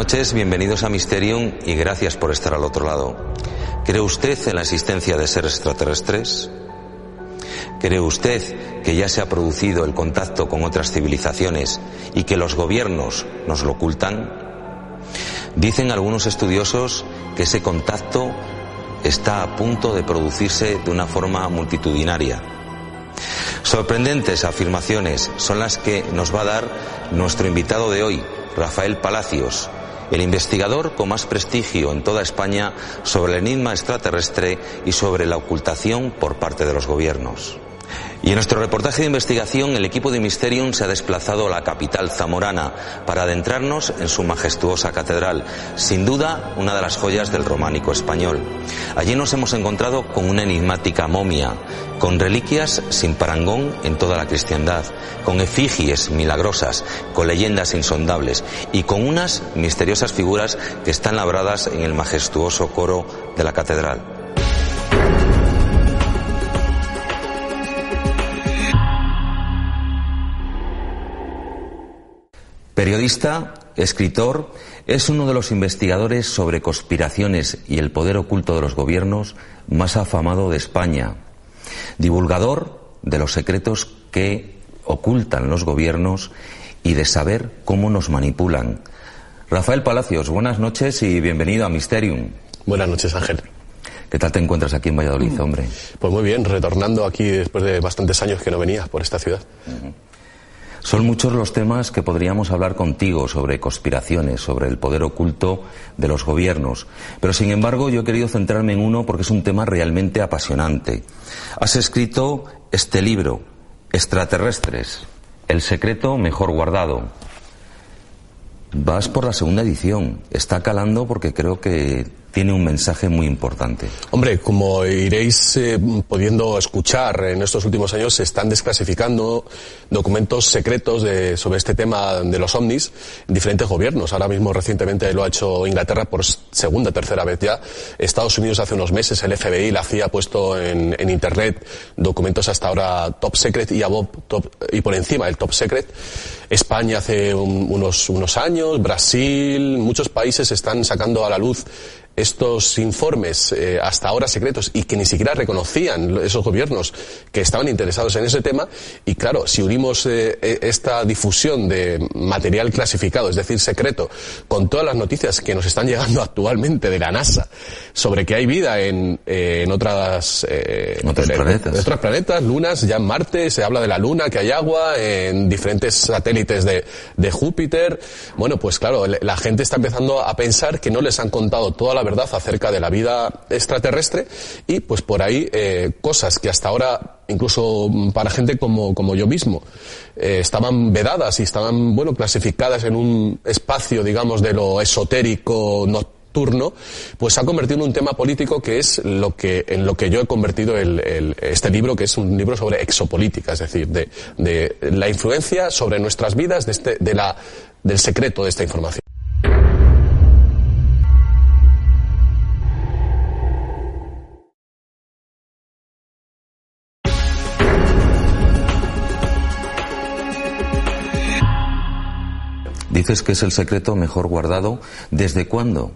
Noches, bienvenidos a Mysterium y gracias por estar al otro lado. ¿Cree usted en la existencia de seres extraterrestres? ¿Cree usted que ya se ha producido el contacto con otras civilizaciones y que los gobiernos nos lo ocultan? Dicen algunos estudiosos que ese contacto está a punto de producirse de una forma multitudinaria. Sorprendentes afirmaciones son las que nos va a dar nuestro invitado de hoy, Rafael Palacios, el investigador con más prestigio en toda España sobre el enigma extraterrestre y sobre la ocultación por parte de los gobiernos. Y en nuestro reportaje de investigación, el equipo de Mysterium se ha desplazado a la capital zamorana para adentrarnos en su majestuosa catedral, sin duda una de las joyas del románico español. Allí nos hemos encontrado con una enigmática momia, con reliquias sin parangón en toda la cristiandad, con efigies milagrosas, con leyendas insondables y con unas misteriosas figuras que están labradas en el majestuoso coro de la catedral. Periodista, escritor, es uno de los investigadores sobre conspiraciones y el poder oculto de los gobiernos más afamado de España. Divulgador de los secretos que ocultan los gobiernos y de saber cómo nos manipulan. Rafael Palacios, buenas noches y bienvenido a Mysterium. Buenas noches, Ángel. ¿Qué tal te encuentras aquí en Valladolid, hombre? Pues muy bien, retornando aquí después de bastantes años que no venía por esta ciudad. Son muchos los temas que podríamos hablar contigo sobre conspiraciones, sobre el poder oculto de los gobiernos, pero sin embargo yo he querido centrarme en uno porque es un tema realmente apasionante. Has escrito este libro, Extraterrestres, el secreto mejor guardado. Vas por la segunda edición. Está calando porque creo que tiene un mensaje muy importante. Hombre, como iréis eh, pudiendo escuchar en estos últimos años, se están desclasificando documentos secretos de, sobre este tema de los ovnis en diferentes gobiernos. Ahora mismo recientemente lo ha hecho Inglaterra por segunda, tercera vez ya. Estados Unidos hace unos meses, el FBI, la CIA ha puesto en, en Internet documentos hasta ahora top secret y, above, top, y por encima del top secret. España hace unos, unos años, Brasil, muchos países están sacando a la luz estos informes eh, hasta ahora secretos y que ni siquiera reconocían esos gobiernos que estaban interesados en ese tema. Y claro, si unimos eh, e, esta difusión de material clasificado, es decir, secreto, con todas las noticias que nos están llegando actualmente de la NASA sobre que hay vida en, eh, en otras otros planetas. otros planetas, lunas, ya en Marte se habla de la Luna, que hay agua, en diferentes satélites de, de Júpiter. Bueno, pues claro, la gente está empezando a pensar que no les han contado toda la verdad acerca de la vida extraterrestre y pues por ahí eh, cosas que hasta ahora incluso para gente como, como yo mismo eh, estaban vedadas y estaban bueno clasificadas en un espacio digamos de lo esotérico nocturno pues se ha convertido en un tema político que es lo que en lo que yo he convertido el, este libro que es un libro sobre exopolítica es decir de, de la influencia sobre nuestras vidas de, este, de la del secreto de esta información Dices que es el secreto mejor guardado. ¿Desde cuándo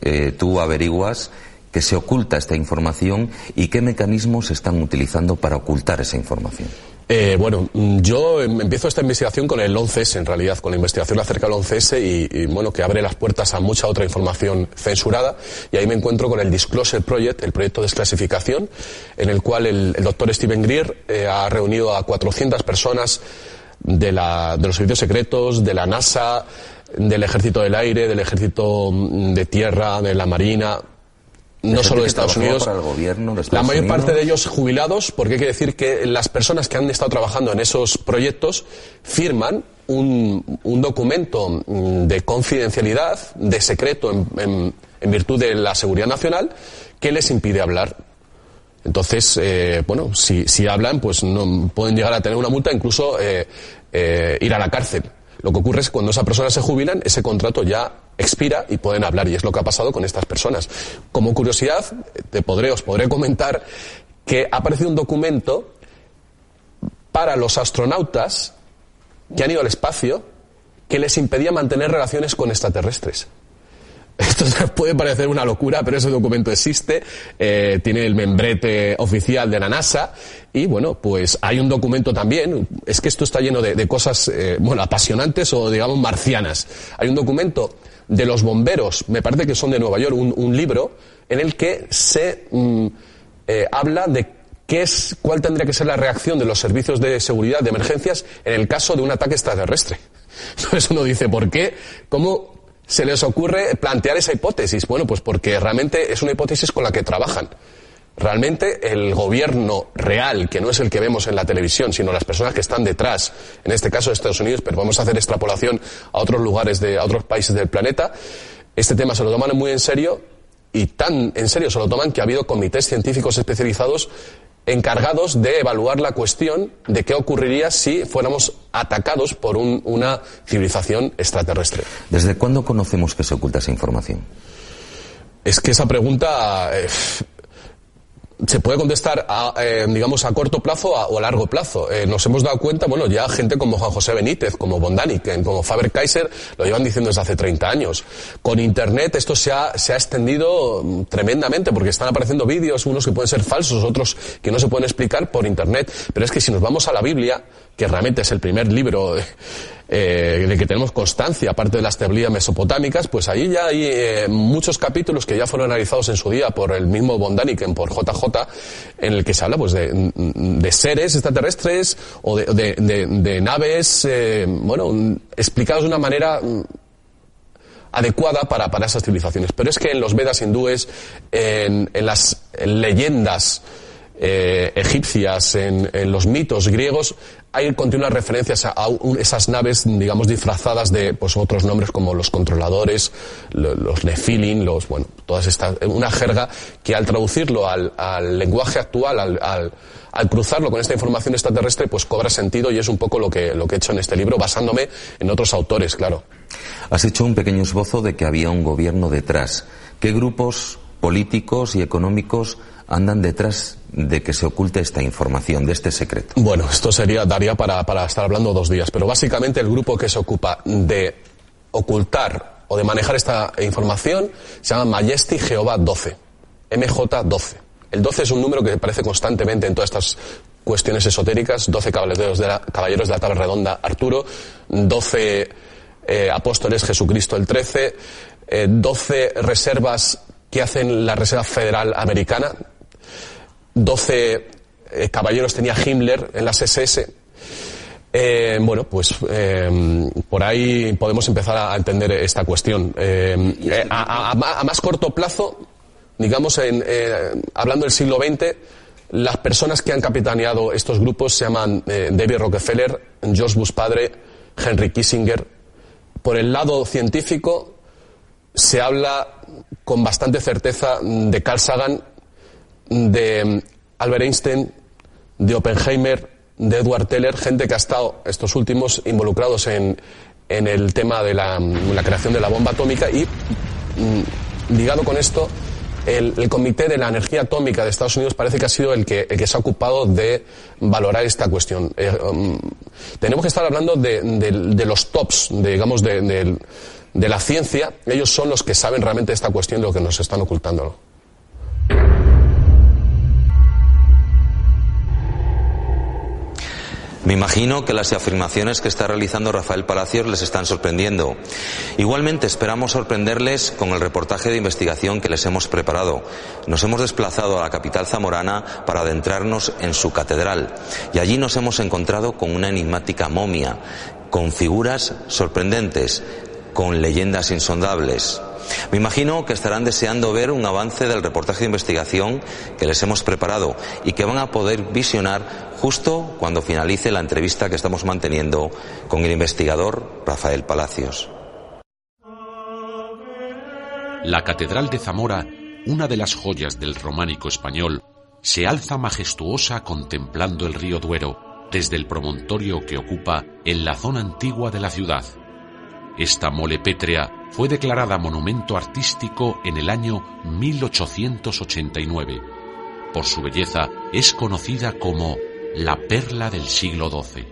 eh, tú averiguas que se oculta esta información y qué mecanismos están utilizando para ocultar esa información? Eh, bueno, yo em, empiezo esta investigación con el 11S, en realidad, con la investigación acerca del 11S y, bueno, que abre las puertas a mucha otra información censurada. Y ahí me encuentro con el Disclosure Project, el proyecto de desclasificación, en el cual el, doctor Steven Greer eh, ha reunido a 400 personas de, la, de los servicios secretos, de la NASA, del Ejército del Aire, del Ejército mm, de Tierra, de la Marina, no solo de Estados Unidos, el gobierno la mayor parte de ellos jubilados, porque hay que decir que las personas que han estado trabajando en esos proyectos firman un, un documento mm, de confidencialidad, de secreto en, en virtud de la seguridad nacional, que les impide hablar. Entonces, eh, bueno, si, hablan, pues no pueden llegar a tener una multa, incluso eh, eh, ir a la cárcel. Lo que ocurre es que cuando esas personas se jubilan, ese contrato ya expira y pueden hablar, y es lo que ha pasado con estas personas. Como curiosidad, te podré, os podré comentar que ha aparecido un documento para los astronautas que han ido al espacio que les impedía mantener relaciones con extraterrestres. Esto puede parecer una locura, pero ese documento existe, eh, tiene el membrete oficial de la NASA y bueno, pues hay un documento también, es que esto está lleno de, cosas, eh, bueno, apasionantes o digamos marcianas. Hay un documento de los bomberos, me parece que son de Nueva York, un, libro en el que se mm, eh, habla de qué es, cuál tendría que ser la reacción de los servicios de seguridad de emergencias en el caso de un ataque extraterrestre. Entonces uno dice, ¿por qué? ¿Cómo se les ocurre plantear esa hipótesis? Bueno, pues porque realmente es una hipótesis con la que trabajan. Realmente el gobierno real, que no es el que vemos en la televisión, sino las personas que están detrás, en este caso de Estados Unidos, pero vamos a hacer extrapolación a otros lugares de, a otros países del planeta, este tema se lo toman muy en serio y tan en serio se lo toman que ha habido comités científicos especializados encargados de evaluar la cuestión de qué ocurriría si fuéramos atacados por una civilización extraterrestre. ¿Desde cuándo conocemos que se oculta esa información? Es que esa pregunta eh, se puede contestar, a, eh, digamos, a corto plazo o a largo plazo. Eh, nos hemos dado cuenta, bueno, ya gente como Juan José Benítez, como Bondaniken, como Faber Kaiser, lo llevan diciendo desde hace 30 años. Con Internet esto se ha, se ha extendido mm, tremendamente porque están apareciendo vídeos, unos que pueden ser falsos, otros que no se pueden explicar por Internet. Pero es que si nos vamos a la Biblia, que realmente es el primer libro eh, de que tenemos constancia, aparte de las teorías mesopotámicas, pues ahí ya hay eh, muchos capítulos que ya fueron analizados en su día por el mismo Bondaniken, por JJ, en el que se habla pues de, de seres extraterrestres o de, de, de naves, eh, bueno, explicados de una manera mm, adecuada para, para esas civilizaciones. Pero es que en los Vedas hindúes, en, en las leyendas eh, egipcias, en, en, los mitos griegos, hay continuas referencias a, esas naves, digamos, disfrazadas de pues, otros nombres como los controladores, los Nephilim, los, bueno, todas estas, una jerga que al traducirlo al, lenguaje actual, al, al, cruzarlo con esta información extraterrestre, pues cobra sentido y es un poco lo que, lo que he hecho en este libro, basándome en otros autores, claro. Has hecho un pequeño esbozo de que había un gobierno detrás. ¿Qué grupos políticos y económicos andan detrás de que se oculte esta información, de este secreto? Bueno, esto sería, daría para, para estar hablando dos días, pero básicamente el grupo que se ocupa de ocultar o de manejar esta información se llama Majesty Jehová 12, MJ12. El 12 es un número que aparece constantemente en todas estas cuestiones esotéricas, 12 caballeros de la, caballeros de la tabla redonda Arturo, 12 eh, apóstoles Jesucristo el 13, 12 eh, reservas que hacen la Reserva Federal Americana, 12 eh, caballeros tenía Himmler en las SS. Eh, bueno, pues eh, por ahí podemos empezar a entender esta cuestión. A, más corto plazo, digamos, en, hablando del siglo XX, las personas que han capitaneado estos grupos se llaman David Rockefeller, George Bush padre, Henry Kissinger. Por el lado científico, se habla con bastante certeza de Carl Sagan de mm, Albert Einstein, de Oppenheimer, de Edward Teller, gente que ha estado estos últimos involucrados en, en el tema de la, mm, creación de la bomba atómica y mm, ligado con esto, el, Comité de la Energía Atómica de Estados Unidos parece que ha sido el que, el que se ha ocupado de valorar esta cuestión. Eh, tenemos que estar hablando de, de, los tops, digamos, de, la ciencia. Ellos son los que saben realmente esta cuestión de lo que nos están ocultando. Me imagino que las afirmaciones que está realizando Rafael Palacios les están sorprendiendo. Igualmente esperamos sorprenderles con el reportaje de investigación que les hemos preparado. Nos hemos desplazado a la capital zamorana para adentrarnos en su catedral y allí nos hemos encontrado con una enigmática momia, con figuras sorprendentes, con leyendas insondables. Me imagino que estarán deseando ver un avance del reportaje de investigación que les hemos preparado y que van a poder visionar justo cuando finalice la entrevista que estamos manteniendo con el investigador Rafael Palacios. La Catedral de Zamora, una de las joyas del románico español, se alza majestuosa contemplando el río Duero desde el promontorio que ocupa en la zona antigua de la ciudad. Esta mole pétrea fue declarada monumento artístico en el año 1889. Por su belleza es conocida como la perla del siglo XII.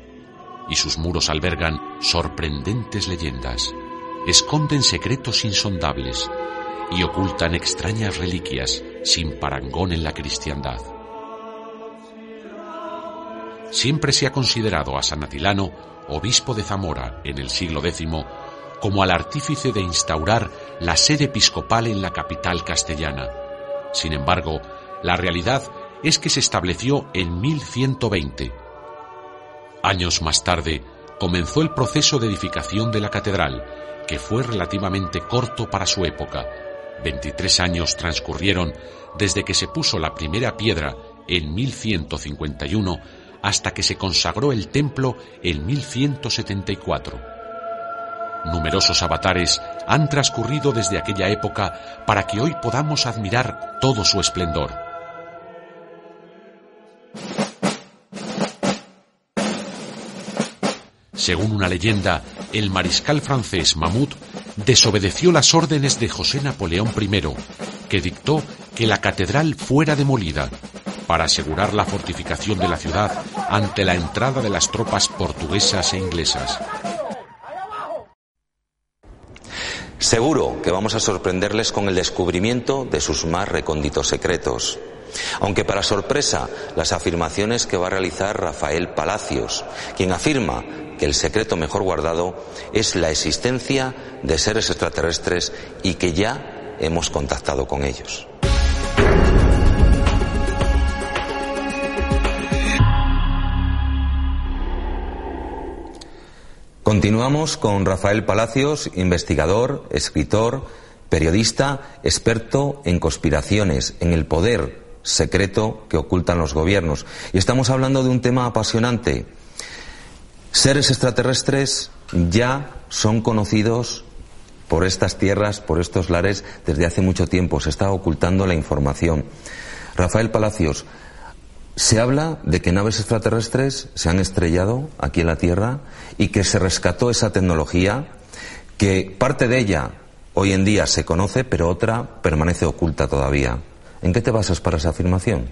y sus muros albergan sorprendentes leyendas, esconden secretos insondables y ocultan extrañas reliquias sin parangón en la cristiandad. Siempre se ha considerado a San Atilano, obispo de Zamora en el siglo X, como al artífice de instaurar la sede episcopal en la capital castellana. Sin embargo, la realidad es que se estableció en 1120. Años más tarde, comenzó el proceso de edificación de la catedral, que fue relativamente corto para su época. 23 años transcurrieron desde que se puso la primera piedra en 1151 hasta que se consagró el templo en 1174. Numerosos avatares han transcurrido desde aquella época para que hoy podamos admirar todo su esplendor. Según una leyenda, el mariscal francés Mahmoud desobedeció las órdenes de José Napoleón I, que dictó que la catedral fuera demolida para asegurar la fortificación de la ciudad ante la entrada de las tropas portuguesas e inglesas. Seguro que vamos a sorprenderles con el descubrimiento de sus más recónditos secretos. Aunque para sorpresa, las afirmaciones que va a realizar Rafael Palacios, quien afirma que el secreto mejor guardado es la existencia de seres extraterrestres y que ya hemos contactado con ellos. Continuamos con Rafael Palacios, investigador, escritor, periodista, experto en conspiraciones, en el poder secreto que ocultan los gobiernos. Y estamos hablando de un tema apasionante. Seres extraterrestres ya son conocidos por estas tierras, por estos lares, desde hace mucho tiempo. Se está ocultando la información. Rafael Palacios, se habla de que naves extraterrestres se han estrellado aquí en la Tierra y que se rescató esa tecnología, que parte de ella hoy en día se conoce, pero otra permanece oculta todavía. ¿En qué te basas para esa afirmación?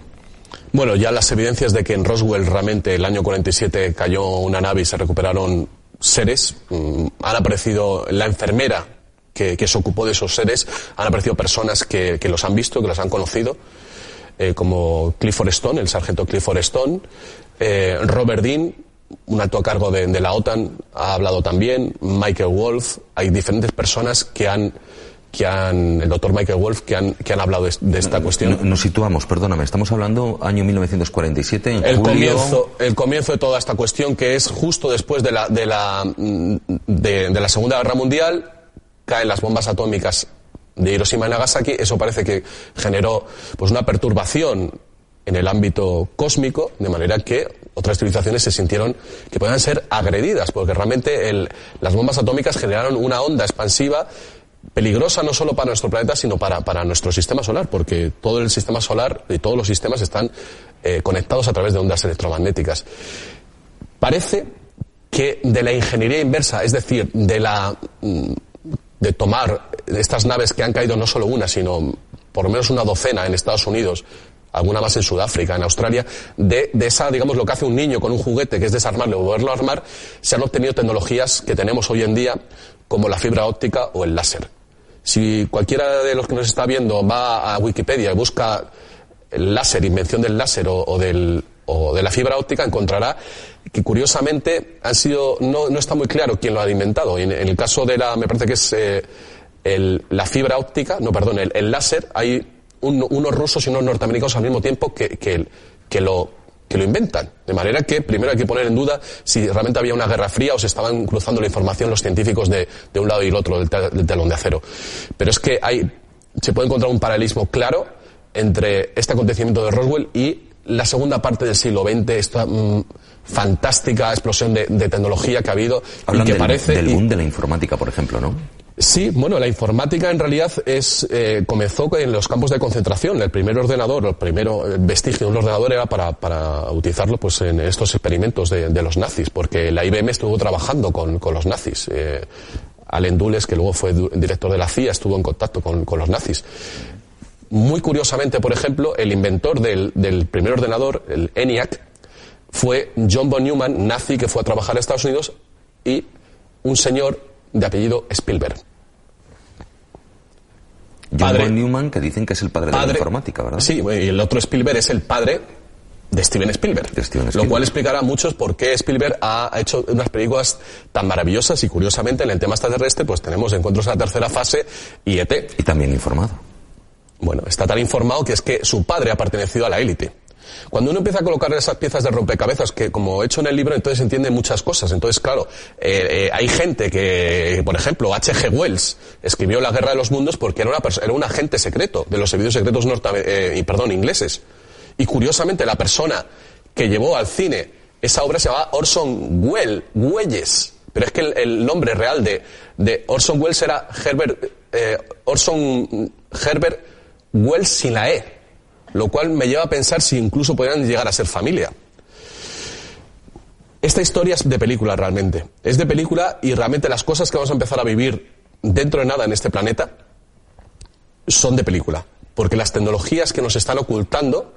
Bueno, ya las evidencias de que en Roswell realmente el año 47 cayó una nave y se recuperaron seres, mm, han aparecido la enfermera que, se ocupó de esos seres, han aparecido personas que, los han visto, que los han conocido, eh, como Clifford Stone, el sargento Clifford Stone, eh, Robert Dean, un alto cargo de, de la OTAN, ha hablado también, Michael Wolf, hay diferentes personas que han que han, el doctor Michael Wolf, que han, que han hablado de, esta cuestión. Nos situamos, perdóname, estamos hablando año 1947, en el Comienzo, el comienzo de toda esta cuestión, que es justo después de la, de la, de, la Segunda Guerra Mundial, caen las bombas atómicas de Hiroshima y Nagasaki, eso parece que generó pues una perturbación en el ámbito cósmico, de manera que otras civilizaciones se sintieron que podían ser agredidas, porque realmente el, las bombas atómicas generaron una onda expansiva peligrosa no solo para nuestro planeta, sino para, para, nuestro sistema solar, porque todo el sistema solar y todos los sistemas están eh, conectados a través de ondas electromagnéticas. Parece que de la ingeniería inversa, es decir, de la mm, de tomar estas naves que han caído no solo una, sino por lo menos una docena en Estados Unidos, alguna más en Sudáfrica, en Australia, de, de, esa, digamos, lo que hace un niño con un juguete, que es desarmarlo o volverlo a armar, se han obtenido tecnologías que tenemos hoy en día, como la fibra óptica o el láser. Si cualquiera de los que nos está viendo va a Wikipedia y busca el láser, invención del láser o, del, o de la fibra óptica, encontrará que curiosamente han sido, no, no está muy claro quién lo ha inventado. En, el caso de la, me parece que es eh, el, la fibra óptica, no, perdón, el, el láser, hay unos rusos y unos norteamericanos al mismo tiempo que, que, que lo que lo inventan. De manera que primero hay que poner en duda si realmente había una guerra fría o se estaban cruzando la información los científicos de, de un lado y el otro del, telón de acero. Pero es que hay, se puede encontrar un paralelismo claro entre este acontecimiento de Roswell y la segunda parte del siglo XX, esta mm, fantástica explosión de, tecnología que ha habido y que parece... Del boom de la informática, por ejemplo, ¿no? Sí, bueno, la informática en realidad es eh, comenzó en los campos de concentración. El primer ordenador, el primer vestigio de un ordenador era para, para utilizarlo pues en estos experimentos de, de, los nazis, porque la IBM estuvo trabajando con, con los nazis. Eh, Allen Dulles, que luego fue director de la CIA, estuvo en contacto con, con los nazis. Muy curiosamente, por ejemplo, el inventor del, del primer ordenador, el ENIAC, fue John von Neumann, nazi que fue a trabajar a Estados Unidos, y un señor de apellido Spielberg. John von Neumann, que dicen que es el padre, de la informática, ¿verdad? Sí, y el otro Spielberg es el padre de Steven Spielberg. Lo cual explicará a muchos por qué Spielberg ha hecho unas películas tan maravillosas y curiosamente en el tema extraterrestre pues tenemos Encuentros en la tercera fase y ET. Y también informado. Bueno, está tan informado que es que su padre ha pertenecido a la élite. Cuando uno empieza a colocar esas piezas de rompecabezas, que como he hecho en el libro, entonces entiende muchas cosas. Entonces, claro, eh, eh, hay gente que, por ejemplo, H.G. Wells escribió La Guerra de los Mundos porque era, una era un agente secreto de los servicios secretos norte, eh, perdón, ingleses. Y curiosamente, la persona que llevó al cine esa obra se llamaba Orson Welles. Pero es que el, nombre real de, de, Orson Welles era Herbert, Orson Herbert Wells sin la E lo cual me lleva a pensar si incluso podrían llegar a ser familia. Esta historia es de película realmente. Es de película y realmente las cosas que vamos a empezar a vivir dentro de nada en este planeta son de película. Porque las tecnologías que nos están ocultando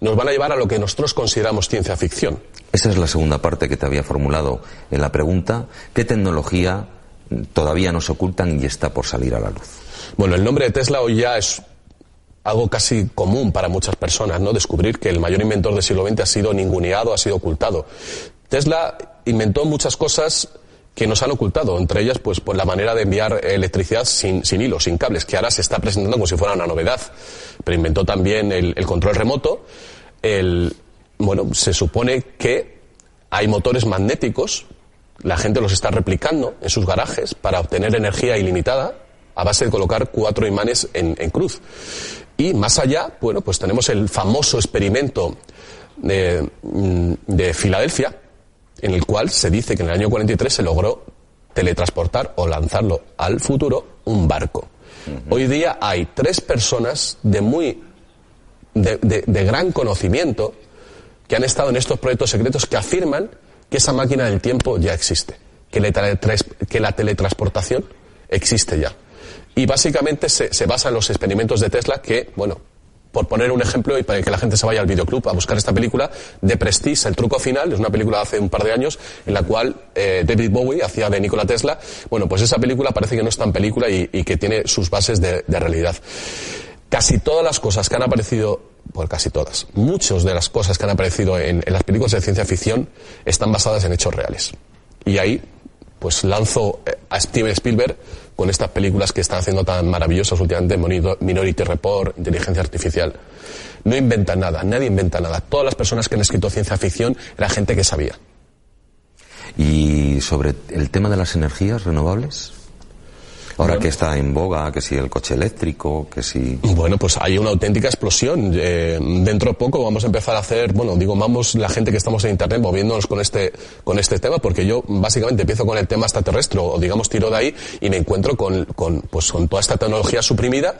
nos van a llevar a lo que nosotros consideramos ciencia ficción. Esa es la segunda parte que te había formulado en la pregunta. ¿Qué tecnología todavía nos ocultan y está por salir a la luz? Bueno, el nombre de Tesla hoy ya es algo casi común para muchas personas, ¿no? Descubrir que el mayor inventor del siglo XX ha sido ninguneado, ha sido ocultado. Tesla inventó muchas cosas que nos han ocultado, entre ellas pues, la manera de enviar electricidad sin, sin hilos, sin cables, que ahora se está presentando como si fuera una novedad. Pero inventó también el, control remoto. Bueno, se supone que hay motores magnéticos, la gente los está replicando en sus garajes para obtener energía ilimitada a base de colocar cuatro imanes en cruz. Y más allá, bueno, pues tenemos el famoso experimento de, mm, de Filadelfia, en el cual se dice que en el año 43 se logró teletransportar o lanzarlo al futuro un barco. Hoy día hay tres personas de muy de, de, gran conocimiento que han estado en estos proyectos secretos que afirman que esa máquina del tiempo ya existe, que, que la teletransportación existe ya. Y básicamente se, basa en los experimentos de Tesla que, bueno, por poner un ejemplo y para que la gente se vaya al videoclub a buscar esta película, de Prestige, El truco final, es una película de hace un par de años en la cual eh, David Bowie hacía de Nikola Tesla. Bueno, pues esa película parece que no es tan película y, que tiene sus bases de, realidad. Casi todas las cosas que han aparecido, pues casi todas, muchas de las cosas que han aparecido en, en las películas de ciencia ficción están basadas en hechos reales. Y ahí, pues lanzo eh, a Steven Spielberg con estas películas que están haciendo tan maravillosas últimamente, Minority Report, Inteligencia Artificial. No inventan nada, nadie inventa nada. Todas las personas que han escrito ciencia ficción era gente que sabía. ¿Y sobre el tema de las energías renovables? Ahora que está en boga, que si el coche eléctrico, que si... Bueno, pues hay una auténtica explosión. Eh, dentro de poco vamos a empezar a hacer, bueno, digo, vamos la gente que estamos en Internet moviéndonos con este, con este tema, porque yo básicamente empiezo con el tema extraterrestre, o digamos tiro de ahí, y me encuentro con, con, pues, con toda esta tecnología suprimida,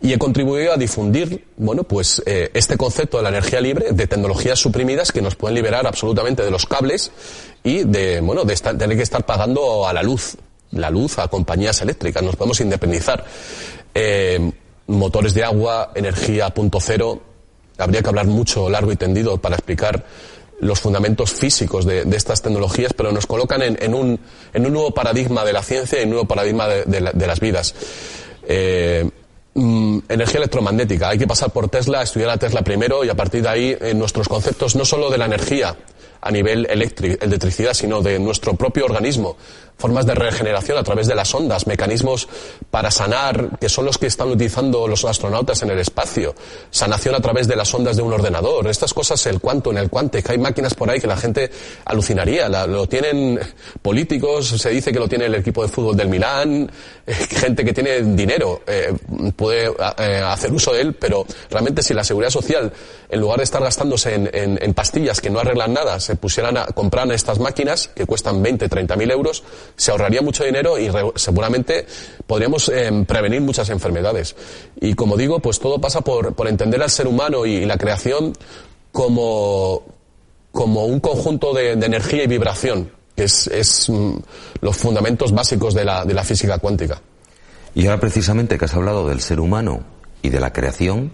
y he contribuido a difundir, bueno, pues eh, este concepto de la energía libre, de tecnologías suprimidas que nos pueden liberar absolutamente de los cables y de, bueno, de estar, tener que estar pagando a la luz la luz a compañías eléctricas, nos podemos independizar. Eh, motores de agua, energía punto cero, habría que hablar mucho, largo y tendido para explicar los fundamentos físicos de, estas tecnologías, pero nos colocan en, un, en, un, nuevo paradigma de la ciencia y en un nuevo paradigma de, las vidas. Eh, mm, energía electromagnética. Hay que pasar por Tesla, estudiar a Tesla primero y a partir de ahí en nuestros conceptos no solo de la energía a nivel electricidad, sino de nuestro propio organismo, formas de regeneración a través de las ondas, mecanismos para sanar, que son los que están utilizando los astronautas en el espacio, sanación a través de las ondas de un ordenador, estas cosas, el cuanto en el cuante, que hay máquinas por ahí que la gente alucinaría, lo tienen políticos, se dice que lo tiene el equipo de fútbol del Milán, eh, gente que tiene dinero eh, puede eh, hacer uso de él, pero realmente si la seguridad social, en lugar de estar gastándose en, pastillas que no arreglan nada, pusieran a comprar estas máquinas que cuestan 20, 30 mil euros, se ahorraría mucho dinero y seguramente podríamos em, prevenir muchas enfermedades. Y como digo, pues todo pasa por, entender al ser humano y, la creación como, como un conjunto de, energía y vibración, que es, es mm, los fundamentos básicos de la, de la física cuántica. Y ahora precisamente que has hablado del ser humano y de la creación,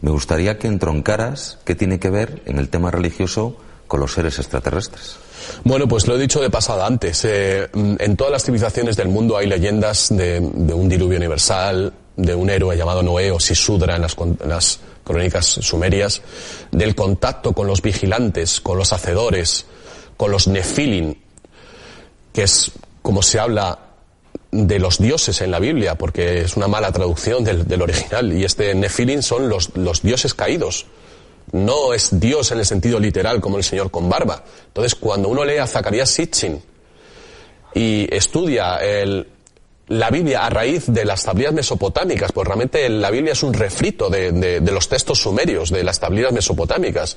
me gustaría que entroncaras qué tiene que ver en el tema religioso con los seres extraterrestres? Bueno, pues lo he dicho de pasada antes. Eh, en todas las civilizaciones del mundo hay leyendas de, un diluvio universal, de un héroe llamado Noé o Sisudra en las, las crónicas sumerias, del contacto con los vigilantes, con los hacedores, con los nefilim, que es como se habla de los dioses en la Biblia, porque es una mala traducción del, original, y este nefilim son los dioses caídos. No es Dios en el sentido literal como el Señor con barba. Entonces, cuando uno lee a Zacarías Sitchin y estudia la Biblia a raíz de las tablillas mesopotámicas, pues realmente la Biblia es un refrito de, los textos sumerios, de las tablillas mesopotámicas.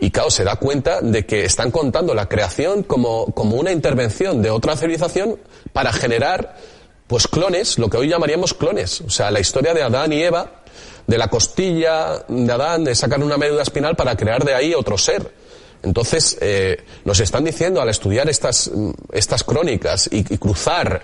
Y claro, se da cuenta de que están contando la creación como, como una intervención de otra civilización para generar, pues clones, lo que hoy llamaríamos clones. O sea, la historia de Adán y Eva, de la costilla de Adán, de sacar una médula espinal para crear de ahí otro ser. Entonces, eh, nos están diciendo al estudiar estas, estas crónicas y cruzar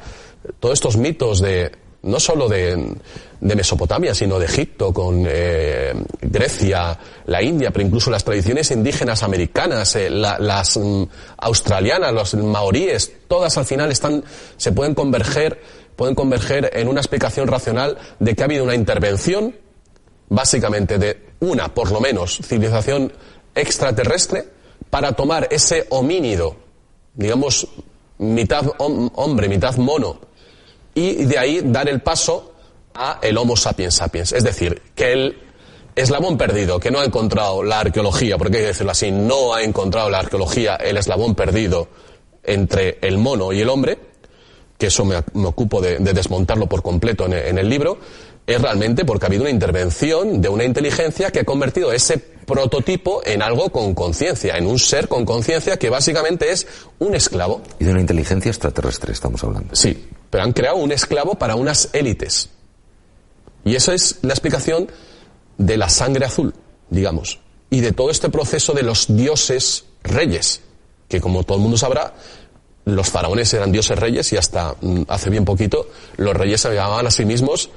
todos estos mitos de, no solo de, Mesopotamia, sino de Egipto, con eh, Grecia, la India, pero incluso las tradiciones indígenas americanas, eh, las mm, australianas, los maoríes, todas al final están, se pueden converger, pueden converger en una explicación racional de que ha habido una intervención, básicamente de una, por lo menos, civilización extraterrestre, para tomar ese homínido, digamos, mitad hombre, mitad mono, y de ahí dar el paso a el Homo sapiens sapiens. Es decir, que el eslabón perdido, que no ha encontrado la arqueología, porque hay que decirlo así, no ha encontrado la arqueología el eslabón perdido entre el mono y el hombre, que eso me, ocupo de, desmontarlo por completo en, el libro, es realmente porque ha habido una intervención de una inteligencia que ha convertido ese prototipo en algo con conciencia, en un ser con conciencia que básicamente es un esclavo. Y de una inteligencia extraterrestre estamos hablando. Sí, pero han creado un esclavo para unas élites. Y esa es la explicación de la sangre azul, digamos, y de todo este proceso de los dioses reyes, que como todo el mundo sabrá, los faraones eran dioses reyes y hasta mm, hace bien poquito los reyes se llamaban a sí mismos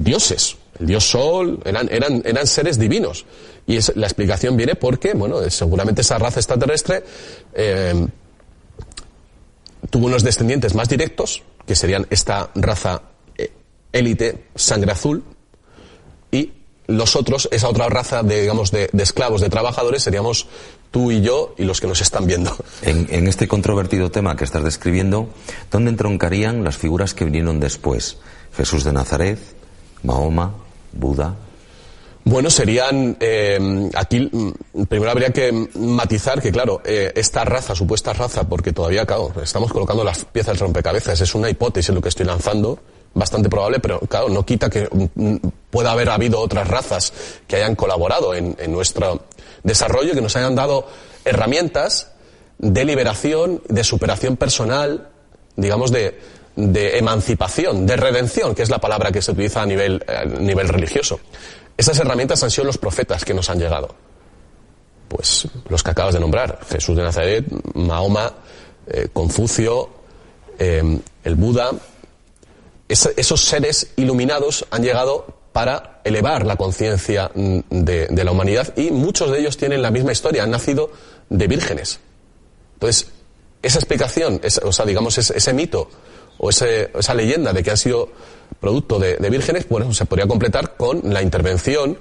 dioses. El dios Sol eran, eran, eran seres divinos. Y la explicación viene porque, bueno, seguramente esa raza extraterrestre eh, tuvo unos descendientes más directos, que serían esta raza eh, élite, sangre azul, y los otros, esa otra raza de, digamos, de, esclavos, de trabajadores, seríamos tú y yo y los que nos están viendo. En, en, este controvertido tema que estás describiendo, ¿dónde entroncarían las figuras que vinieron después? Jesús de Nazaret, Mahoma, Buda, bueno, serían, eh, aquí mm, primero habría que matizar que, claro, eh, esta raza, supuesta raza, porque todavía, claro, estamos colocando las piezas del rompecabezas, es una hipótesis lo que estoy lanzando, bastante probable, pero claro, no quita que mm, pueda haber habido otras razas que hayan colaborado en nuestro desarrollo, que nos hayan dado herramientas de liberación, de superación personal, digamos, de, de emancipación, de redención, que es la palabra que se utiliza a nivel, a nivel religioso. Esas herramientas han sido los profetas que nos han llegado. Pues los que acabas de nombrar, Jesús de Nazaret, Mahoma, eh, Confucio, eh, el Buda. esos seres iluminados han llegado para elevar la conciencia mm, de, la humanidad y muchos de ellos tienen la misma historia, han nacido de vírgenes. Entonces, esa explicación, o sea, digamos, ese, mito o esa leyenda de que han sido producto de, vírgenes, bueno, se podría completar con la intervención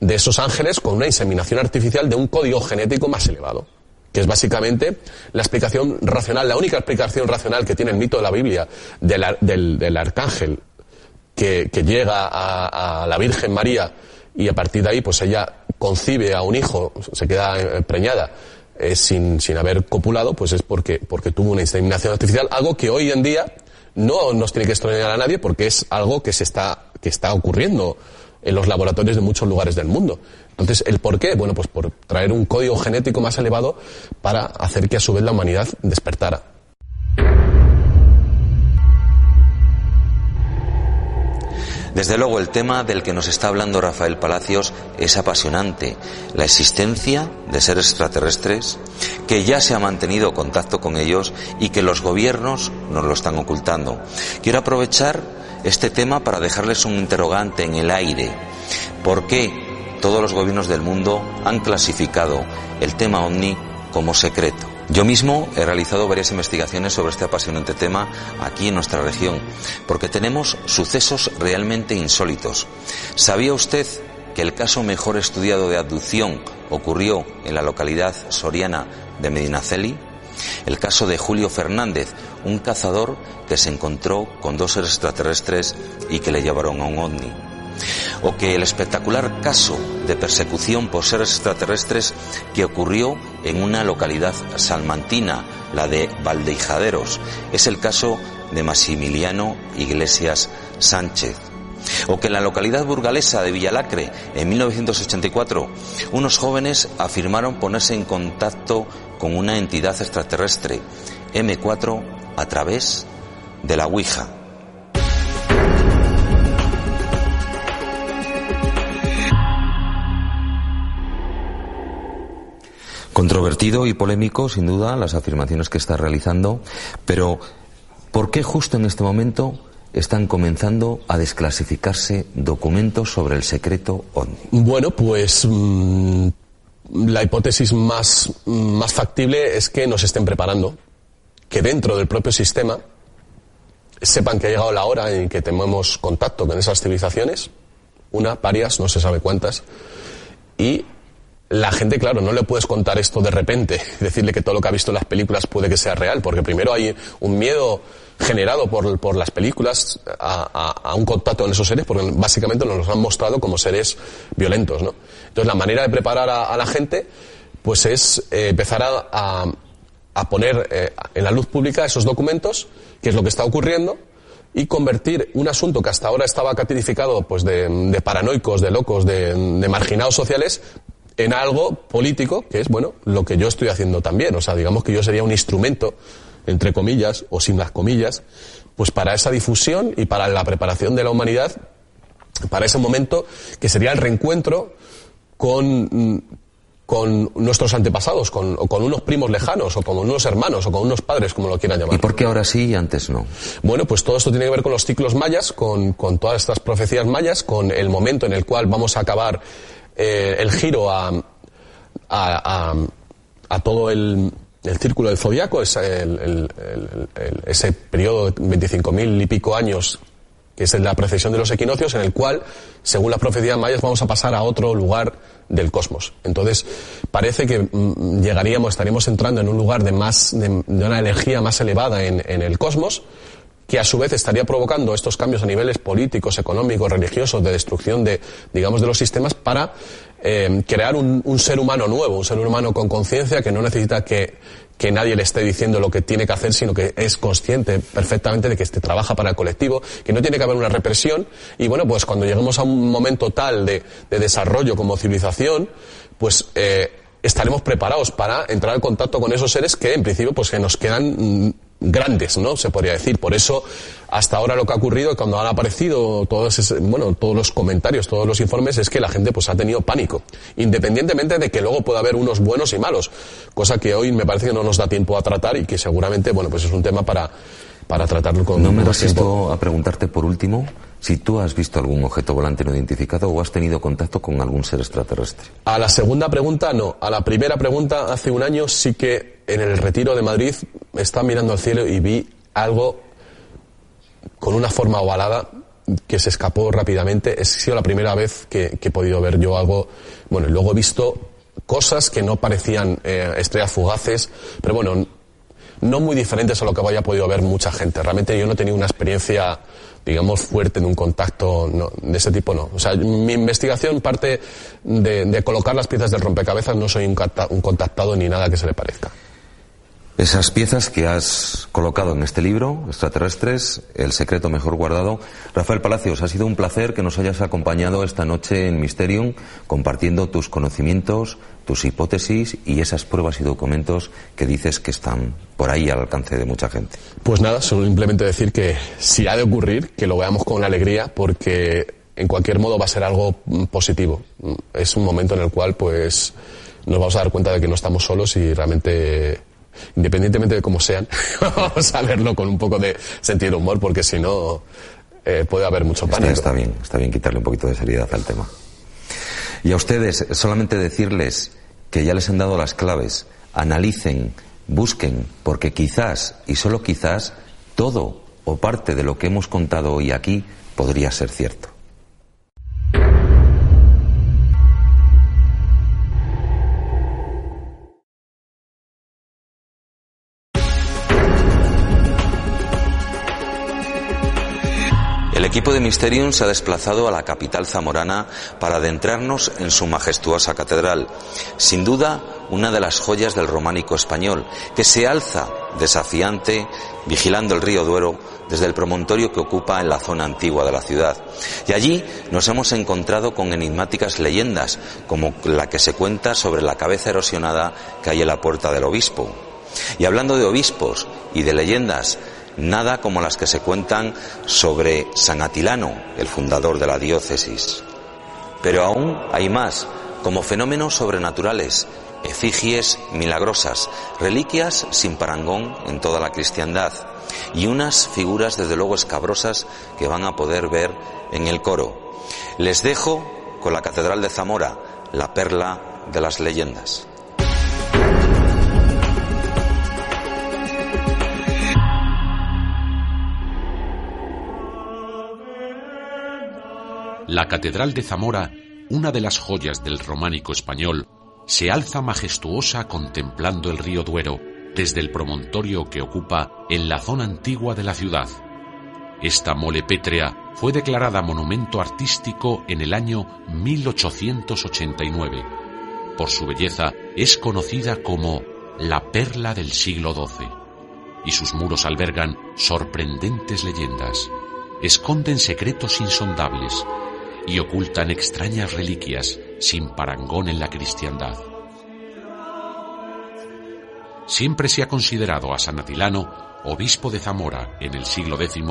de esos ángeles con una inseminación artificial de un código genético más elevado, que es básicamente la explicación racional, la única explicación racional que tiene el mito de la Biblia del, arcángel que, llega a, la Virgen María y a partir de ahí pues ella concibe a un hijo, se queda preñada eh, sin, sin haber copulado, pues es porque, porque tuvo una inseminación artificial, algo que hoy en día no nos tiene que extrañar a nadie porque es algo que se está, que está ocurriendo en los laboratorios de muchos lugares del mundo. Entonces, ¿el por qué? Bueno, pues por traer un código genético más elevado para hacer que a su vez la humanidad despertara. Desde luego el tema del que nos está hablando Rafael Palacios es apasionante. La existencia de seres extraterrestres, que ya se ha mantenido contacto con ellos y que los gobiernos nos lo están ocultando. Quiero aprovechar este tema para dejarles un interrogante en el aire. ¿Por qué todos los gobiernos del mundo han clasificado el tema OVNI como secreto. Yo mismo he realizado varias investigaciones sobre este apasionante tema aquí en nuestra región, porque tenemos sucesos realmente insólitos. ¿Sabía usted que el caso mejor estudiado de abducción ocurrió en la localidad soriana de Medinaceli? El caso de Julio Fernández, un cazador que se encontró con dos seres extraterrestres y que le llevaron a un ovni o que el espectacular caso de persecución por seres extraterrestres que ocurrió en una localidad salmantina, la de Valdeijaderos, es el caso de Maximiliano Iglesias Sánchez. O que en la localidad burgalesa de Villalacre, en 1984, unos jóvenes afirmaron ponerse en contacto con una entidad extraterrestre, M4, a través de la Ouija. Controvertido y polémico, sin duda, las afirmaciones que está realizando, pero ¿por qué justo en este momento están comenzando a desclasificarse documentos sobre el secreto OVNI? Bueno, pues mm, la hipótesis más, más factible es que nos estén preparando, que dentro del propio sistema sepan que ha llegado la hora en que tenemos contacto con esas civilizaciones, una, varias, no se sabe cuántas, y la gente, claro, no le puedes contar esto de repente, decirle que todo lo que ha visto en las películas puede que sea real, porque primero hay un miedo generado por, las películas a, a, un contacto con esos seres, porque básicamente nos los han mostrado como seres violentos, ¿no? Entonces la manera de preparar a, la gente, pues es eh, empezar a, poner eh, en la luz pública esos documentos, que es lo que está ocurriendo, y convertir un asunto que hasta ahora estaba catificado pues de, paranoicos, de locos, de marginados sociales, en algo político, que es, bueno, lo que yo estoy haciendo también. O sea, digamos que yo sería un instrumento, entre comillas, o sin las comillas, pues para esa difusión y para la preparación de la humanidad, para ese momento que sería el reencuentro con, con nuestros antepasados, con, con unos primos lejanos, o con unos hermanos, o con unos padres, como lo quieran llamar. ¿Y por qué ahora sí y antes no? Bueno, pues todo esto tiene que ver con los ciclos mayas, con, con todas estas profecías mayas, con el momento en el cual vamos a acabar eh, el giro a, a, todo el, el, círculo del zodiaco, es el, ese periodo de 25.000 y pico años que es la precesión de los equinoccios, en el cual, según las profecías mayas, vamos a pasar a otro lugar del cosmos. Entonces, parece que mm, llegaríamos, estaríamos entrando en un lugar de más, de, una energía más elevada en, en, el cosmos, que a su vez estaría provocando estos cambios a niveles políticos, económicos, religiosos, de destrucción de, digamos, de los sistemas para eh, crear un, un, ser humano nuevo, un ser humano con conciencia que no necesita que, que nadie le esté diciendo lo que tiene que hacer, sino que es consciente perfectamente de que este trabaja para el colectivo, que no tiene que haber una represión. Y bueno, pues cuando lleguemos a un momento tal de, de desarrollo como civilización, pues eh, estaremos preparados para entrar en contacto con esos seres que en principio pues que nos quedan grandes, ¿no? Se podría decir. Por eso, hasta ahora lo que ha ocurrido, cuando han aparecido todos, bueno, todos los comentarios, todos los informes, es que la gente pues ha tenido pánico. Independientemente de que luego pueda haber unos buenos y malos. Cosa que hoy me parece que no nos da tiempo a tratar y que seguramente, bueno, pues es un tema para, para tratarlo con No me resisto a preguntarte por último si tú has visto algún objeto volante no identificado o has tenido contacto con algún ser extraterrestre. A la segunda pregunta no. A la primera pregunta, hace un año sí que en el retiro de Madrid estaba mirando al cielo y vi algo con una forma ovalada que se escapó rápidamente. Es sido la primera vez que, he podido ver yo algo. Bueno, luego he visto cosas que no parecían eh, estrellas fugaces, pero bueno, no muy diferentes a lo que haya podido ver mucha gente. Realmente yo no tenido una experiencia digamos, fuerte en un contacto de ese tipo, no. O sea, mi investigación parte de, colocar las piezas del rompecabezas, no soy un, un contactado ni nada que se le parezca. Esas piezas que has colocado en este libro, Extraterrestres, El secreto mejor guardado. Rafael Palacios, ha sido un placer que nos hayas acompañado esta noche en Mysterium, compartiendo tus conocimientos, tus hipótesis y esas pruebas y documentos que dices que están por ahí al alcance de mucha gente. Pues nada, solo simplemente decir que si ha de ocurrir, que lo veamos con alegría, porque en cualquier modo va a ser algo positivo. Es un momento en el cual, pues, nos vamos a dar cuenta de que no estamos solos y realmente independientemente de cómo sean, vamos a verlo con un poco de sentido humor, porque si no, eh, puede haber mucho pánico. Está, bien, está bien quitarle un poquito de seriedad al tema. Y a ustedes, solamente decirles que ya les han dado las claves analicen, busquen, porque quizás, y solo quizás, todo o parte de lo que hemos contado hoy aquí podría ser cierto. Equipo de Mysterium se ha desplazado a la capital zamorana para adentrarnos en su majestuosa catedral, sin duda una de las joyas del románico español, que se alza desafiante vigilando el río Duero desde el promontorio que ocupa en la zona antigua de la ciudad. Y allí nos hemos encontrado con enigmáticas leyendas, como la que se cuenta sobre la cabeza erosionada que hay en la puerta del obispo. Y hablando de obispos y de leyendas, nada como las que se cuentan sobre San Atilano, el fundador de la diócesis. Pero aún hay más, como fenómenos sobrenaturales, efigies milagrosas, reliquias sin parangón en toda la cristiandad y unas figuras desde luego escabrosas que van a poder ver en el coro. Les dejo con la Catedral de Zamora, la perla de las leyendas. La Catedral de Zamora, una de las joyas del románico español, se alza majestuosa contemplando el río Duero desde el promontorio que ocupa en la zona antigua de la ciudad. Esta mole pétrea fue declarada monumento artístico en el año 1889. Por su belleza es conocida como la perla del siglo XII y sus muros albergan sorprendentes leyendas. Esconden secretos insondables y ocultan extrañas reliquias sin parangón en la cristiandad. Siempre se ha considerado a San Atilano, obispo de Zamora en el siglo X,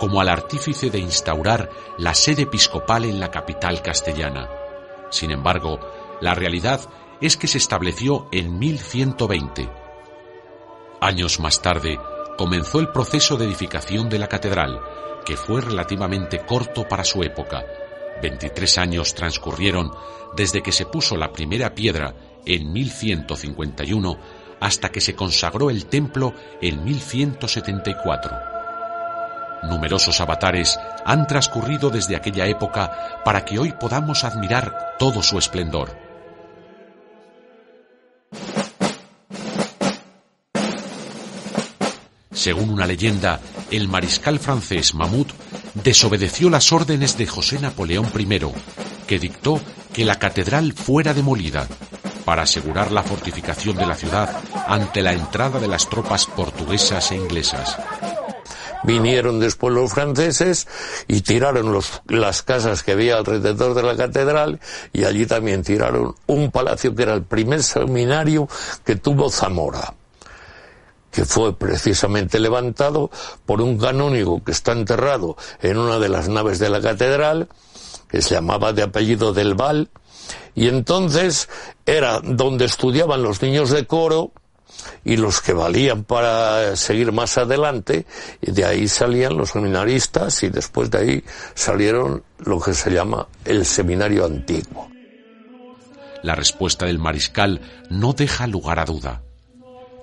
como al artífice de instaurar la sede episcopal en la capital castellana. Sin embargo, la realidad es que se estableció en 1120. Años más tarde, comenzó el proceso de edificación de la catedral, que fue relativamente corto para su época, 23 años transcurrieron desde que se puso la primera piedra en 1151 hasta que se consagró el templo en 1174. Numerosos avatares han transcurrido desde aquella época para que hoy podamos admirar todo su esplendor. Según una leyenda, el mariscal francés Mahmoud desobedeció las órdenes de José Napoleón I, que dictó que la catedral fuera demolida para asegurar la fortificación de la ciudad ante la entrada de las tropas portuguesas e inglesas. Vinieron después los franceses y tiraron las casas que había alrededor de la catedral y allí también tiraron un palacio que era el primer seminario que tuvo Zamora que fue precisamente levantado por un canónigo que está enterrado en una de las naves de la catedral, que se llamaba de apellido del Val, y entonces era donde estudiaban los niños de coro y los que valían para seguir más adelante, y de ahí salían los seminaristas y después de ahí salieron lo que se llama el seminario antiguo. La respuesta del mariscal no deja lugar a duda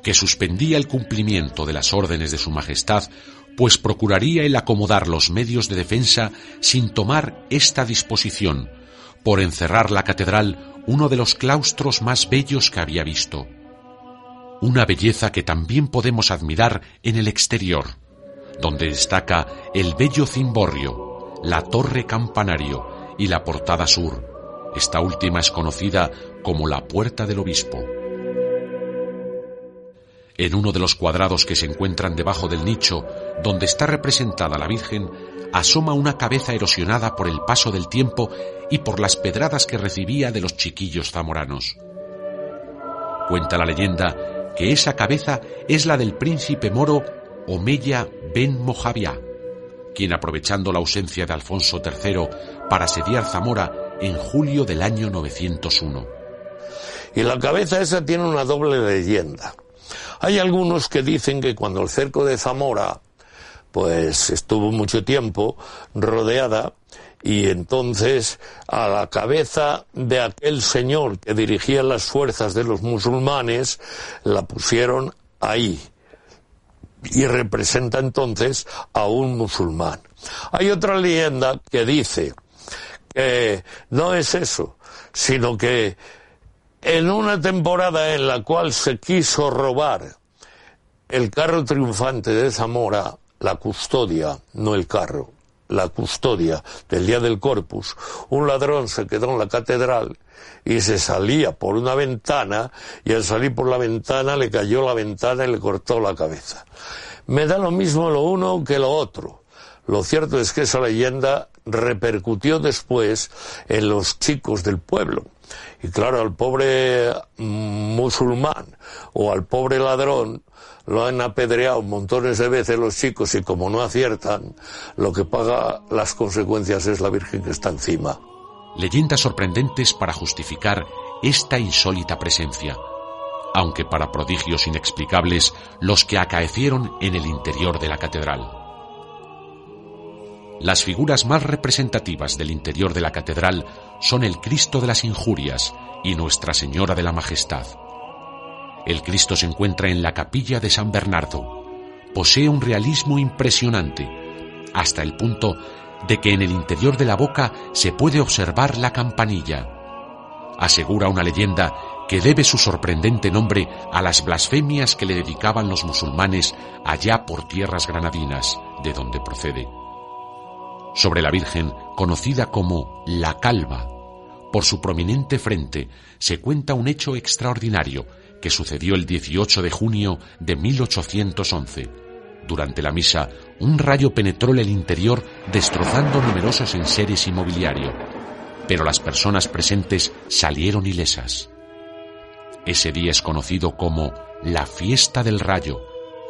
que suspendía el cumplimiento de las órdenes de Su Majestad, pues procuraría el acomodar los medios de defensa sin tomar esta disposición, por encerrar la catedral uno de los claustros más bellos que había visto. Una belleza que también podemos admirar en el exterior, donde destaca el bello cimborrio, la torre campanario y la portada sur. Esta última es conocida como la Puerta del Obispo. En uno de los cuadrados que se encuentran debajo del nicho, donde está representada la Virgen, asoma una cabeza erosionada por el paso del tiempo y por las pedradas que recibía de los chiquillos zamoranos. Cuenta la leyenda que esa cabeza es la del príncipe moro Omeya ben Mojavia, quien aprovechando la ausencia de Alfonso III para asediar Zamora en julio del año 901. Y la cabeza esa tiene una doble leyenda. Hay algunos que dicen que cuando el cerco de Zamora pues estuvo mucho tiempo rodeada y entonces a la cabeza de aquel señor que dirigía las fuerzas de los musulmanes la pusieron ahí y representa entonces a un musulmán. Hay otra leyenda que dice que no es eso, sino que en una temporada en la cual se quiso robar el carro triunfante de Zamora, la custodia, no el carro, la custodia del día del Corpus, un ladrón se quedó en la catedral y se salía por una ventana y al salir por la ventana le cayó la ventana y le cortó la cabeza. Me da lo mismo lo uno que lo otro. Lo cierto es que esa leyenda repercutió después en los chicos del pueblo. Y claro, al pobre musulmán o al pobre ladrón lo han apedreado montones de veces los chicos y como no aciertan, lo que paga las consecuencias es la Virgen que está encima. Leyendas sorprendentes para justificar esta insólita presencia, aunque para prodigios inexplicables los que acaecieron en el interior de la catedral. Las figuras más representativas del interior de la catedral son el Cristo de las Injurias y Nuestra Señora de la Majestad. El Cristo se encuentra en la capilla de San Bernardo. Posee un realismo impresionante, hasta el punto de que en el interior de la boca se puede observar la campanilla. Asegura una leyenda que debe su sorprendente nombre a las blasfemias que le dedicaban los musulmanes allá por tierras granadinas, de donde procede. Sobre la Virgen, conocida como la Calva, por su prominente frente, se cuenta un hecho extraordinario que sucedió el 18 de junio de 1811. Durante la misa, un rayo penetró el interior destrozando numerosos enseres y pero las personas presentes salieron ilesas. Ese día es conocido como la fiesta del rayo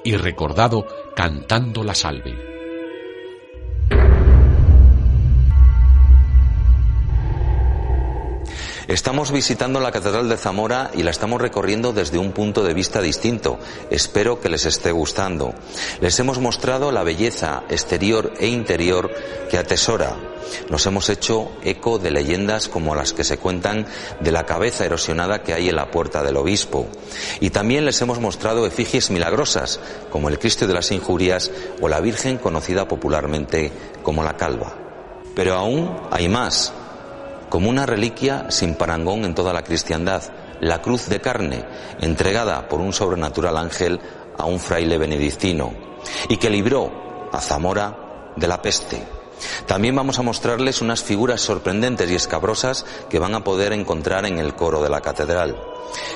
y recordado cantando la salve. Estamos visitando la Catedral de Zamora y la estamos recorriendo desde un punto de vista distinto. Espero que les esté gustando. Les hemos mostrado la belleza exterior e interior que atesora. Nos hemos hecho eco de leyendas como las que se cuentan de la cabeza erosionada que hay en la puerta del obispo. Y también les hemos mostrado efigies milagrosas, como el Cristo de las Injurias o la Virgen conocida popularmente como la Calva. Pero aún hay más como una reliquia sin parangón en toda la cristiandad, la cruz de carne, entregada por un sobrenatural ángel a un fraile benedictino, y que libró a Zamora de la peste. También vamos a mostrarles unas figuras sorprendentes y escabrosas que van a poder encontrar en el coro de la catedral.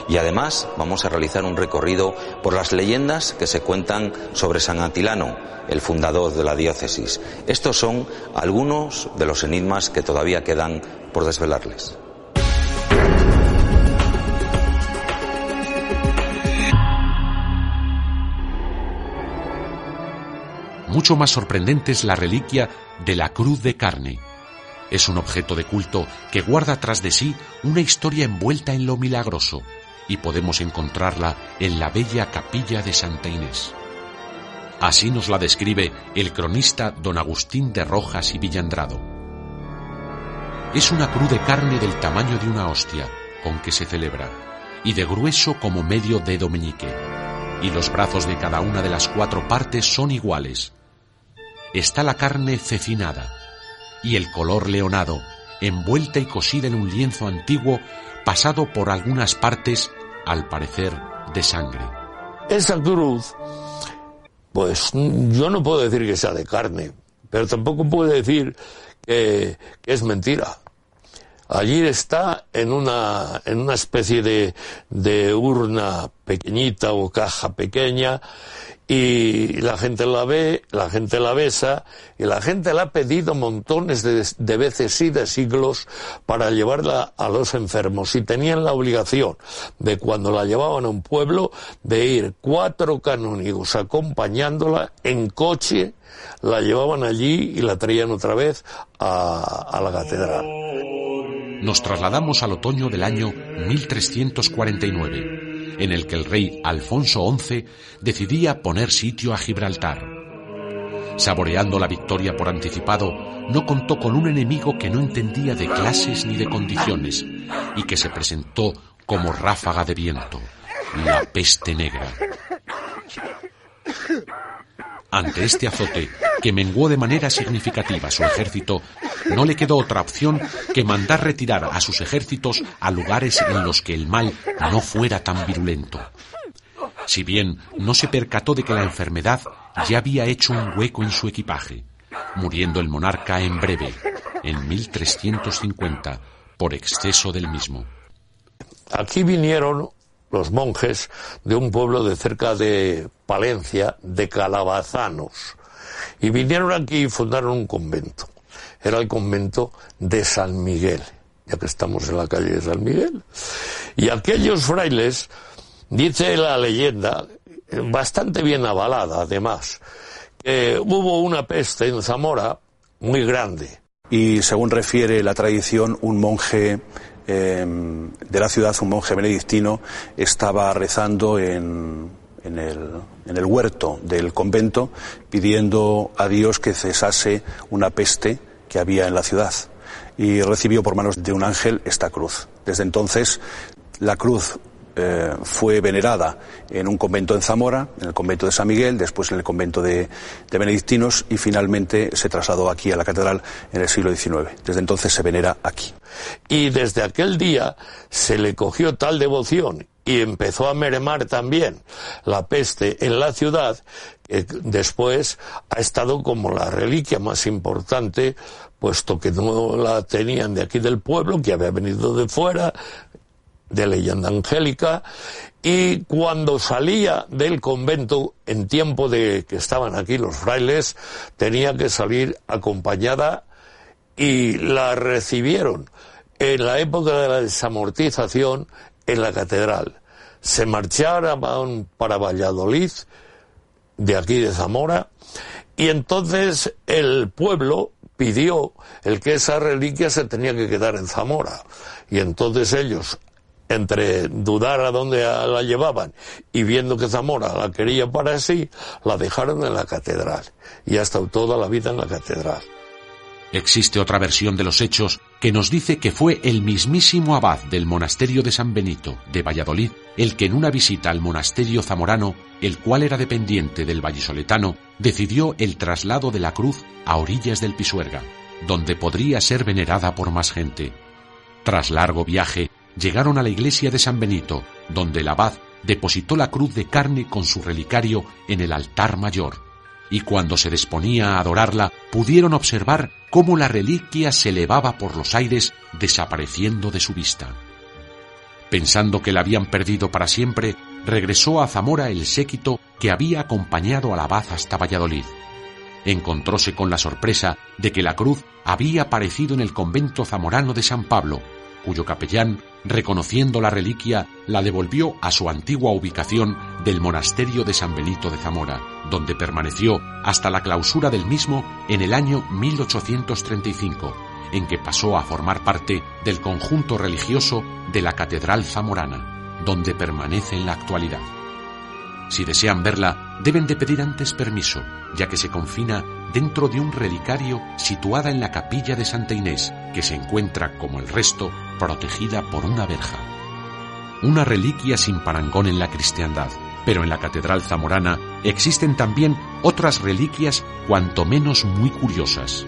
Y además vamos a realizar un recorrido por las leyendas que se cuentan sobre San Atilano, el fundador de la diócesis. Estos son algunos de los enigmas que todavía quedan por desvelarles. Mucho más sorprendente es la reliquia de la cruz de carne. Es un objeto de culto que guarda tras de sí una historia envuelta en lo milagroso y podemos encontrarla en la bella capilla de Santa Inés. Así nos la describe el cronista don Agustín de Rojas y Villandrado. Es una cruz de carne del tamaño de una hostia con que se celebra y de grueso como medio dedo meñique, y los brazos de cada una de las cuatro partes son iguales, está la carne cecinada y el color leonado, envuelta y cosida en un lienzo antiguo pasado por algunas partes, al parecer, de sangre. Esa cruz, pues yo no puedo decir que sea de carne, pero tampoco puedo decir que, es mentira. Allí está en una, en una especie de, de urna pequeñita o caja pequeña y la gente la ve, la gente la besa y la gente la ha pedido montones de, veces y de siglos para llevarla a los enfermos y tenían la obligación de cuando la llevaban a un pueblo de ir cuatro canónigos acompañándola en coche, la llevaban allí y la traían otra vez a, a la catedral. Nos trasladamos al otoño del año 1349 en el que el rey Alfonso XI decidía poner sitio a Gibraltar. saboreando la victoria por anticipado, no contó con un enemigo que no entendía de clases ni de condiciones y que se presentó como ráfaga de viento, la peste negra. Ante este azote, que menguó de manera significativa su ejército, no le quedó otra opción que mandar retirar a sus ejércitos a lugares en los que el mal no fuera tan virulento. Si bien no se percató de que la enfermedad ya había hecho un hueco en su equipaje, muriendo el monarca en breve, en 1350, por exceso del mismo. Aquí vinieron los monjes de un pueblo de cerca de Palencia, de Calabazanos, y vinieron aquí y fundaron un convento. Era el convento de San Miguel, ya que estamos en la calle de San Miguel. Y aquellos frailes, dice la leyenda, bastante bien avalada además, que hubo una peste en Zamora muy grande. Y según refiere la tradición, un monje Em, de la ciudad, un monje benedictino estaba rezando en, en, el, en el huerto del convento pidiendo a Dios que cesase una peste que había en la ciudad y recibió por manos de un ángel esta cruz. Desde entonces la cruz eh, fue venerada en un convento en Zamora, en el convento de San Miguel, después en el convento de, Benedictinos y finalmente se trasladó aquí a la catedral en el siglo XIX. Desde entonces se venera aquí. Y desde aquel día se le cogió tal devoción y empezó a mermar también la peste en la ciudad, después ha estado como la reliquia más importante, puesto que no la tenían de aquí del pueblo, que había venido de fuera, de leyenda angélica, y cuando salía del convento, en tiempo de que estaban aquí los frailes, tenía que salir acompañada y la recibieron en la época de la desamortización en la catedral. Se marcharon para Valladolid, de aquí de Zamora, y entonces el pueblo pidió el que esa reliquia se tenía que quedar en Zamora. Y entonces ellos entre dudar a dónde la llevaban y viendo que Zamora la quería para sí, la dejaron en la catedral y ha estado toda la vida en la catedral. Existe otra versión de los hechos que nos dice que fue el mismísimo abad del monasterio de San Benito, de Valladolid, el que en una visita al monasterio zamorano, el cual era dependiente del vallisoletano, decidió el traslado de la cruz a orillas del Pisuerga, donde podría ser venerada por más gente. Tras largo viaje, llegaron a la iglesia de San Benito, donde el abad depositó la cruz de carne con su relicario en el altar mayor, y cuando se disponía a adorarla, pudieron observar cómo la reliquia se elevaba por los aires, desapareciendo de su vista. Pensando que la habían perdido para siempre, regresó a Zamora el séquito que había acompañado al abad hasta Valladolid. Encontróse con la sorpresa de que la cruz había aparecido en el convento zamorano de San Pablo, cuyo capellán, reconociendo la reliquia, la devolvió a su antigua ubicación del monasterio de San Benito de Zamora, donde permaneció hasta la clausura del mismo en el año 1835, en que pasó a formar parte del conjunto religioso de la Catedral Zamorana, donde permanece en la actualidad. Si desean verla, deben de pedir antes permiso, ya que se confina dentro de un relicario situada en la capilla de Santa Inés, que se encuentra, como el resto, protegida por una verja. Una reliquia sin parangón en la cristiandad, pero en la Catedral Zamorana existen también otras reliquias cuanto menos muy curiosas.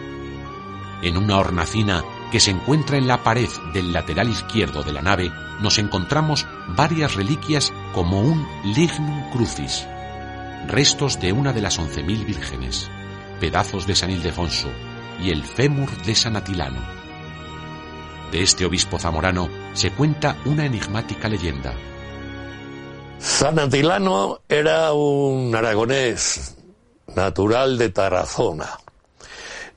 En una hornacina que se encuentra en la pared del lateral izquierdo de la nave, nos encontramos varias reliquias como un lignum crucis, restos de una de las once mil vírgenes pedazos de San Ildefonso y el fémur de San Atilano. De este obispo zamorano se cuenta una enigmática leyenda. San Atilano era un aragonés natural de Tarazona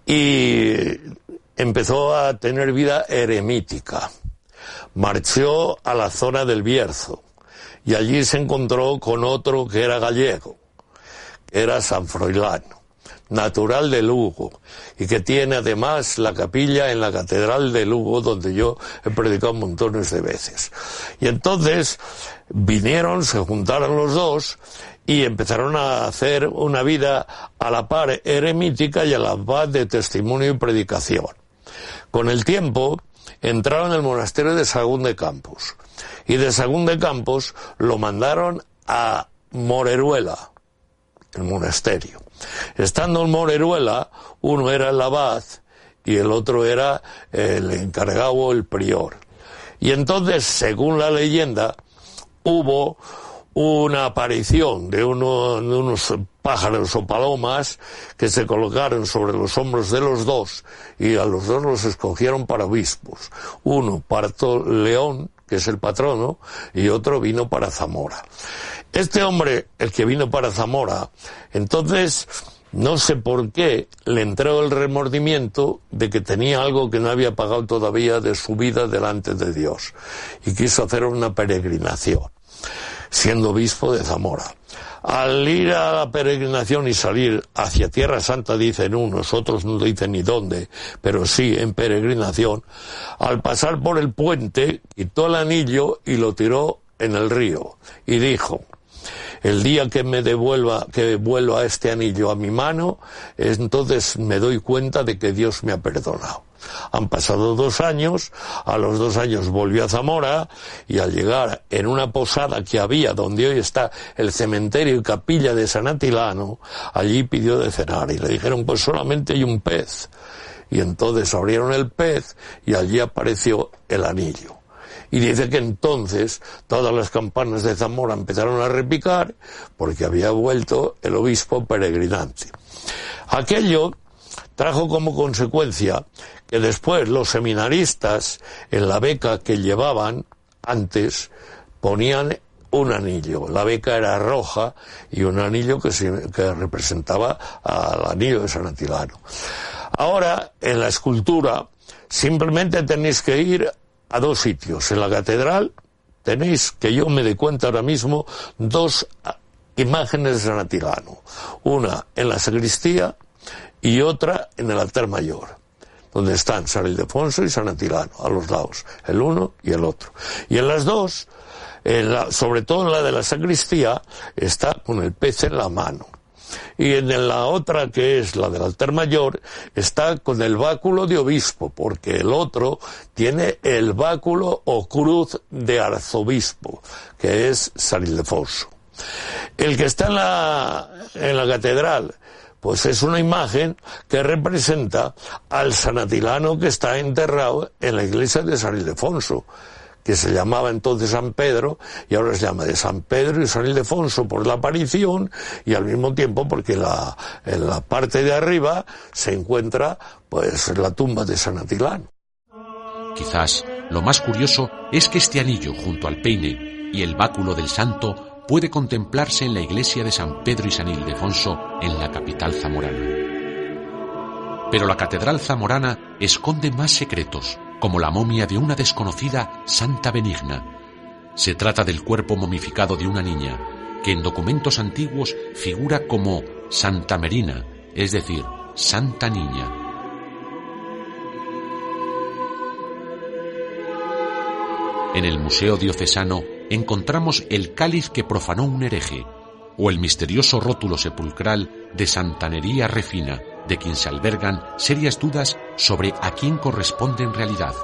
y empezó a tener vida eremítica. Marchó a la zona del Bierzo y allí se encontró con otro que era gallego, era San Froilán natural de Lugo y que tiene además la capilla en la Catedral de Lugo donde yo he predicado montones de veces. Y entonces vinieron, se juntaron los dos y empezaron a hacer una vida a la par eremítica y a la par de testimonio y predicación. Con el tiempo entraron en el monasterio de Sagún de Campos y de Sagún de Campos lo mandaron a Moreruela, el monasterio. Estando en Moreruela, uno era el abad y el otro era el encargado, el prior. Y entonces, según la leyenda, hubo una aparición de, unos pájaros o palomas que se colocaron sobre los hombros de los dos y a los dos los escogieron para obispos. Uno para León, que es el patrono, y otro vino para Zamora. Este hombre, el que vino para Zamora, entonces no sé por qué le entró el remordimiento de que tenía algo que no había pagado todavía de su vida delante de Dios. Y quiso hacer una peregrinación siendo obispo de Zamora. Al ir a la peregrinación y salir hacia Tierra Santa, dicen unos, otros no dicen ni dónde, pero sí en peregrinación, al pasar por el puente, quitó el anillo y lo tiró en el río y dijo, el día que me devuelva, que vuelva este anillo a mi mano, entonces me doy cuenta de que Dios me ha perdonado. Han pasado dos años, a los dos años volvió a Zamora y al llegar en una posada que había donde hoy está el cementerio y capilla de San Atilano, allí pidió de cenar y le dijeron pues solamente hay un pez. Y entonces abrieron el pez y allí apareció el anillo. Y dice que entonces todas las campanas de Zamora empezaron a repicar porque había vuelto el obispo peregrinante. Aquello trajo como consecuencia que después los seminaristas en la beca que llevaban antes ponían un anillo. La beca era roja y un anillo que, que representaba al anillo de San Atilano. Ahora, en la escultura, simplemente tenéis que ir a dos sitios. En la catedral tenéis, que yo me dé cuenta ahora mismo, dos imágenes de San Atilano. Una en la sacristía y otra en el altar mayor, donde están San Ildefonso y San Atilano, a los lados, el uno y el otro. Y en las dos, sobre todo en la de la sacristía, está con el pez en la mano. Y en la otra, que es la del altar mayor, está con el báculo de obispo, porque el otro tiene el báculo o cruz de arzobispo, que es San Ildefonso. El que está en la, en la catedral, pues es una imagen que representa al sanatilano que está enterrado en la iglesia de San Ildefonso, que se llamaba entonces San Pedro y ahora se llama de San Pedro y San Ildefonso por la aparición y al mismo tiempo porque la, en la parte de arriba se encuentra pues la tumba de San Atilano. Quizás lo más curioso es que este anillo junto al peine y el báculo del santo puede contemplarse en la iglesia de San Pedro y San Ildefonso en la capital zamorana. Pero la catedral zamorana esconde más secretos, como la momia de una desconocida Santa Benigna. Se trata del cuerpo momificado de una niña, que en documentos antiguos figura como Santa Merina, es decir, Santa Niña. En el Museo Diocesano encontramos el cáliz que profanó un hereje, o el misterioso rótulo sepulcral de Santanería Refina, de quien se albergan serias dudas sobre a quién corresponde en realidad.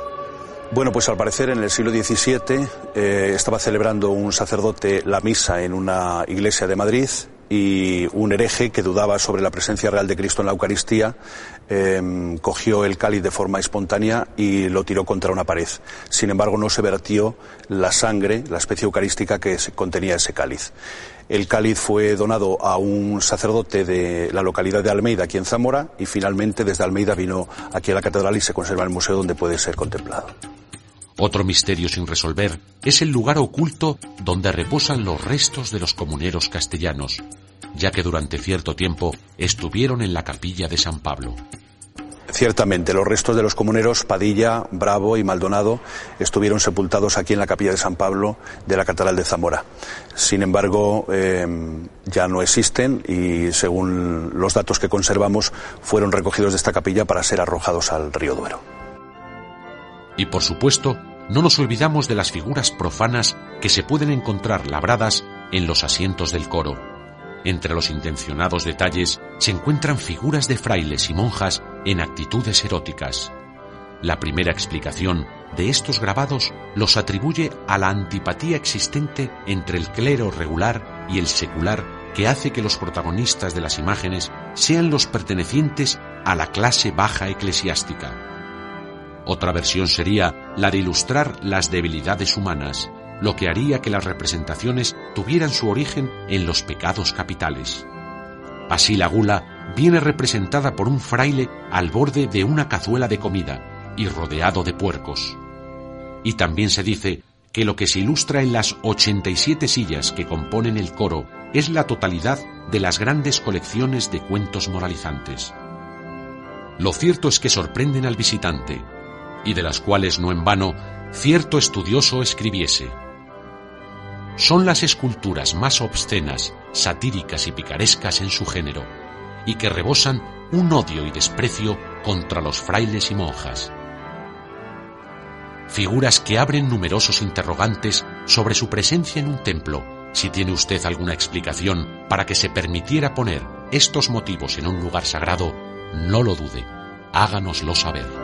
Bueno, pues al parecer en el siglo XVII eh, estaba celebrando un sacerdote la misa en una iglesia de Madrid y un hereje que dudaba sobre la presencia real de Cristo en la Eucaristía em, cogió el cáliz de forma espontánea y lo tiró contra una pared. Sin embargo, no se vertió la sangre, la especie eucarística que contenía ese cáliz. El cáliz fue donado a un sacerdote de la localidad de Almeida, aquí en Zamora, y finalmente desde Almeida vino aquí a la catedral y se conserva en el museo donde puede ser contemplado. Otro misterio sin resolver es el lugar oculto donde reposan los restos de los comuneros castellanos, ya que durante cierto tiempo estuvieron en la capilla de San Pablo. Ciertamente, los restos de los comuneros Padilla, Bravo y Maldonado estuvieron sepultados aquí en la capilla de San Pablo de la Catedral de Zamora. Sin embargo, eh, ya no existen y, según los datos que conservamos, fueron recogidos de esta capilla para ser arrojados al río Duero. Y por supuesto, no nos olvidamos de las figuras profanas que se pueden encontrar labradas en los asientos del coro. Entre los intencionados detalles se encuentran figuras de frailes y monjas en actitudes eróticas. La primera explicación de estos grabados los atribuye a la antipatía existente entre el clero regular y el secular que hace que los protagonistas de las imágenes sean los pertenecientes a la clase baja eclesiástica. Otra versión sería la de ilustrar las debilidades humanas, lo que haría que las representaciones tuvieran su origen en los pecados capitales. Así la gula viene representada por un fraile al borde de una cazuela de comida y rodeado de puercos. Y también se dice que lo que se ilustra en las 87 sillas que componen el coro es la totalidad de las grandes colecciones de cuentos moralizantes. Lo cierto es que sorprenden al visitante, y de las cuales no en vano cierto estudioso escribiese son las esculturas más obscenas, satíricas y picarescas en su género, y que rebosan un odio y desprecio contra los frailes y monjas. Figuras que abren numerosos interrogantes sobre su presencia en un templo. Si tiene usted alguna explicación para que se permitiera poner estos motivos en un lugar sagrado, no lo dude, háganoslo saber.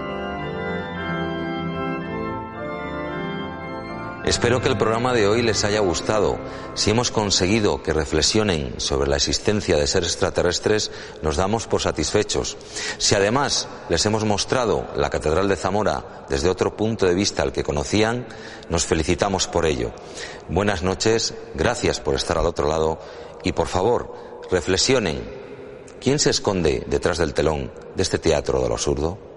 Espero que el programa de hoy les haya gustado. Si hemos conseguido que reflexionen sobre la existencia de seres extraterrestres, nos damos por satisfechos. Si además les hemos mostrado la Catedral de Zamora desde otro punto de vista al que conocían, nos felicitamos por ello. Buenas noches, gracias por estar al otro lado y por favor, reflexionen. ¿Quién se esconde detrás del telón de este teatro de lo absurdo?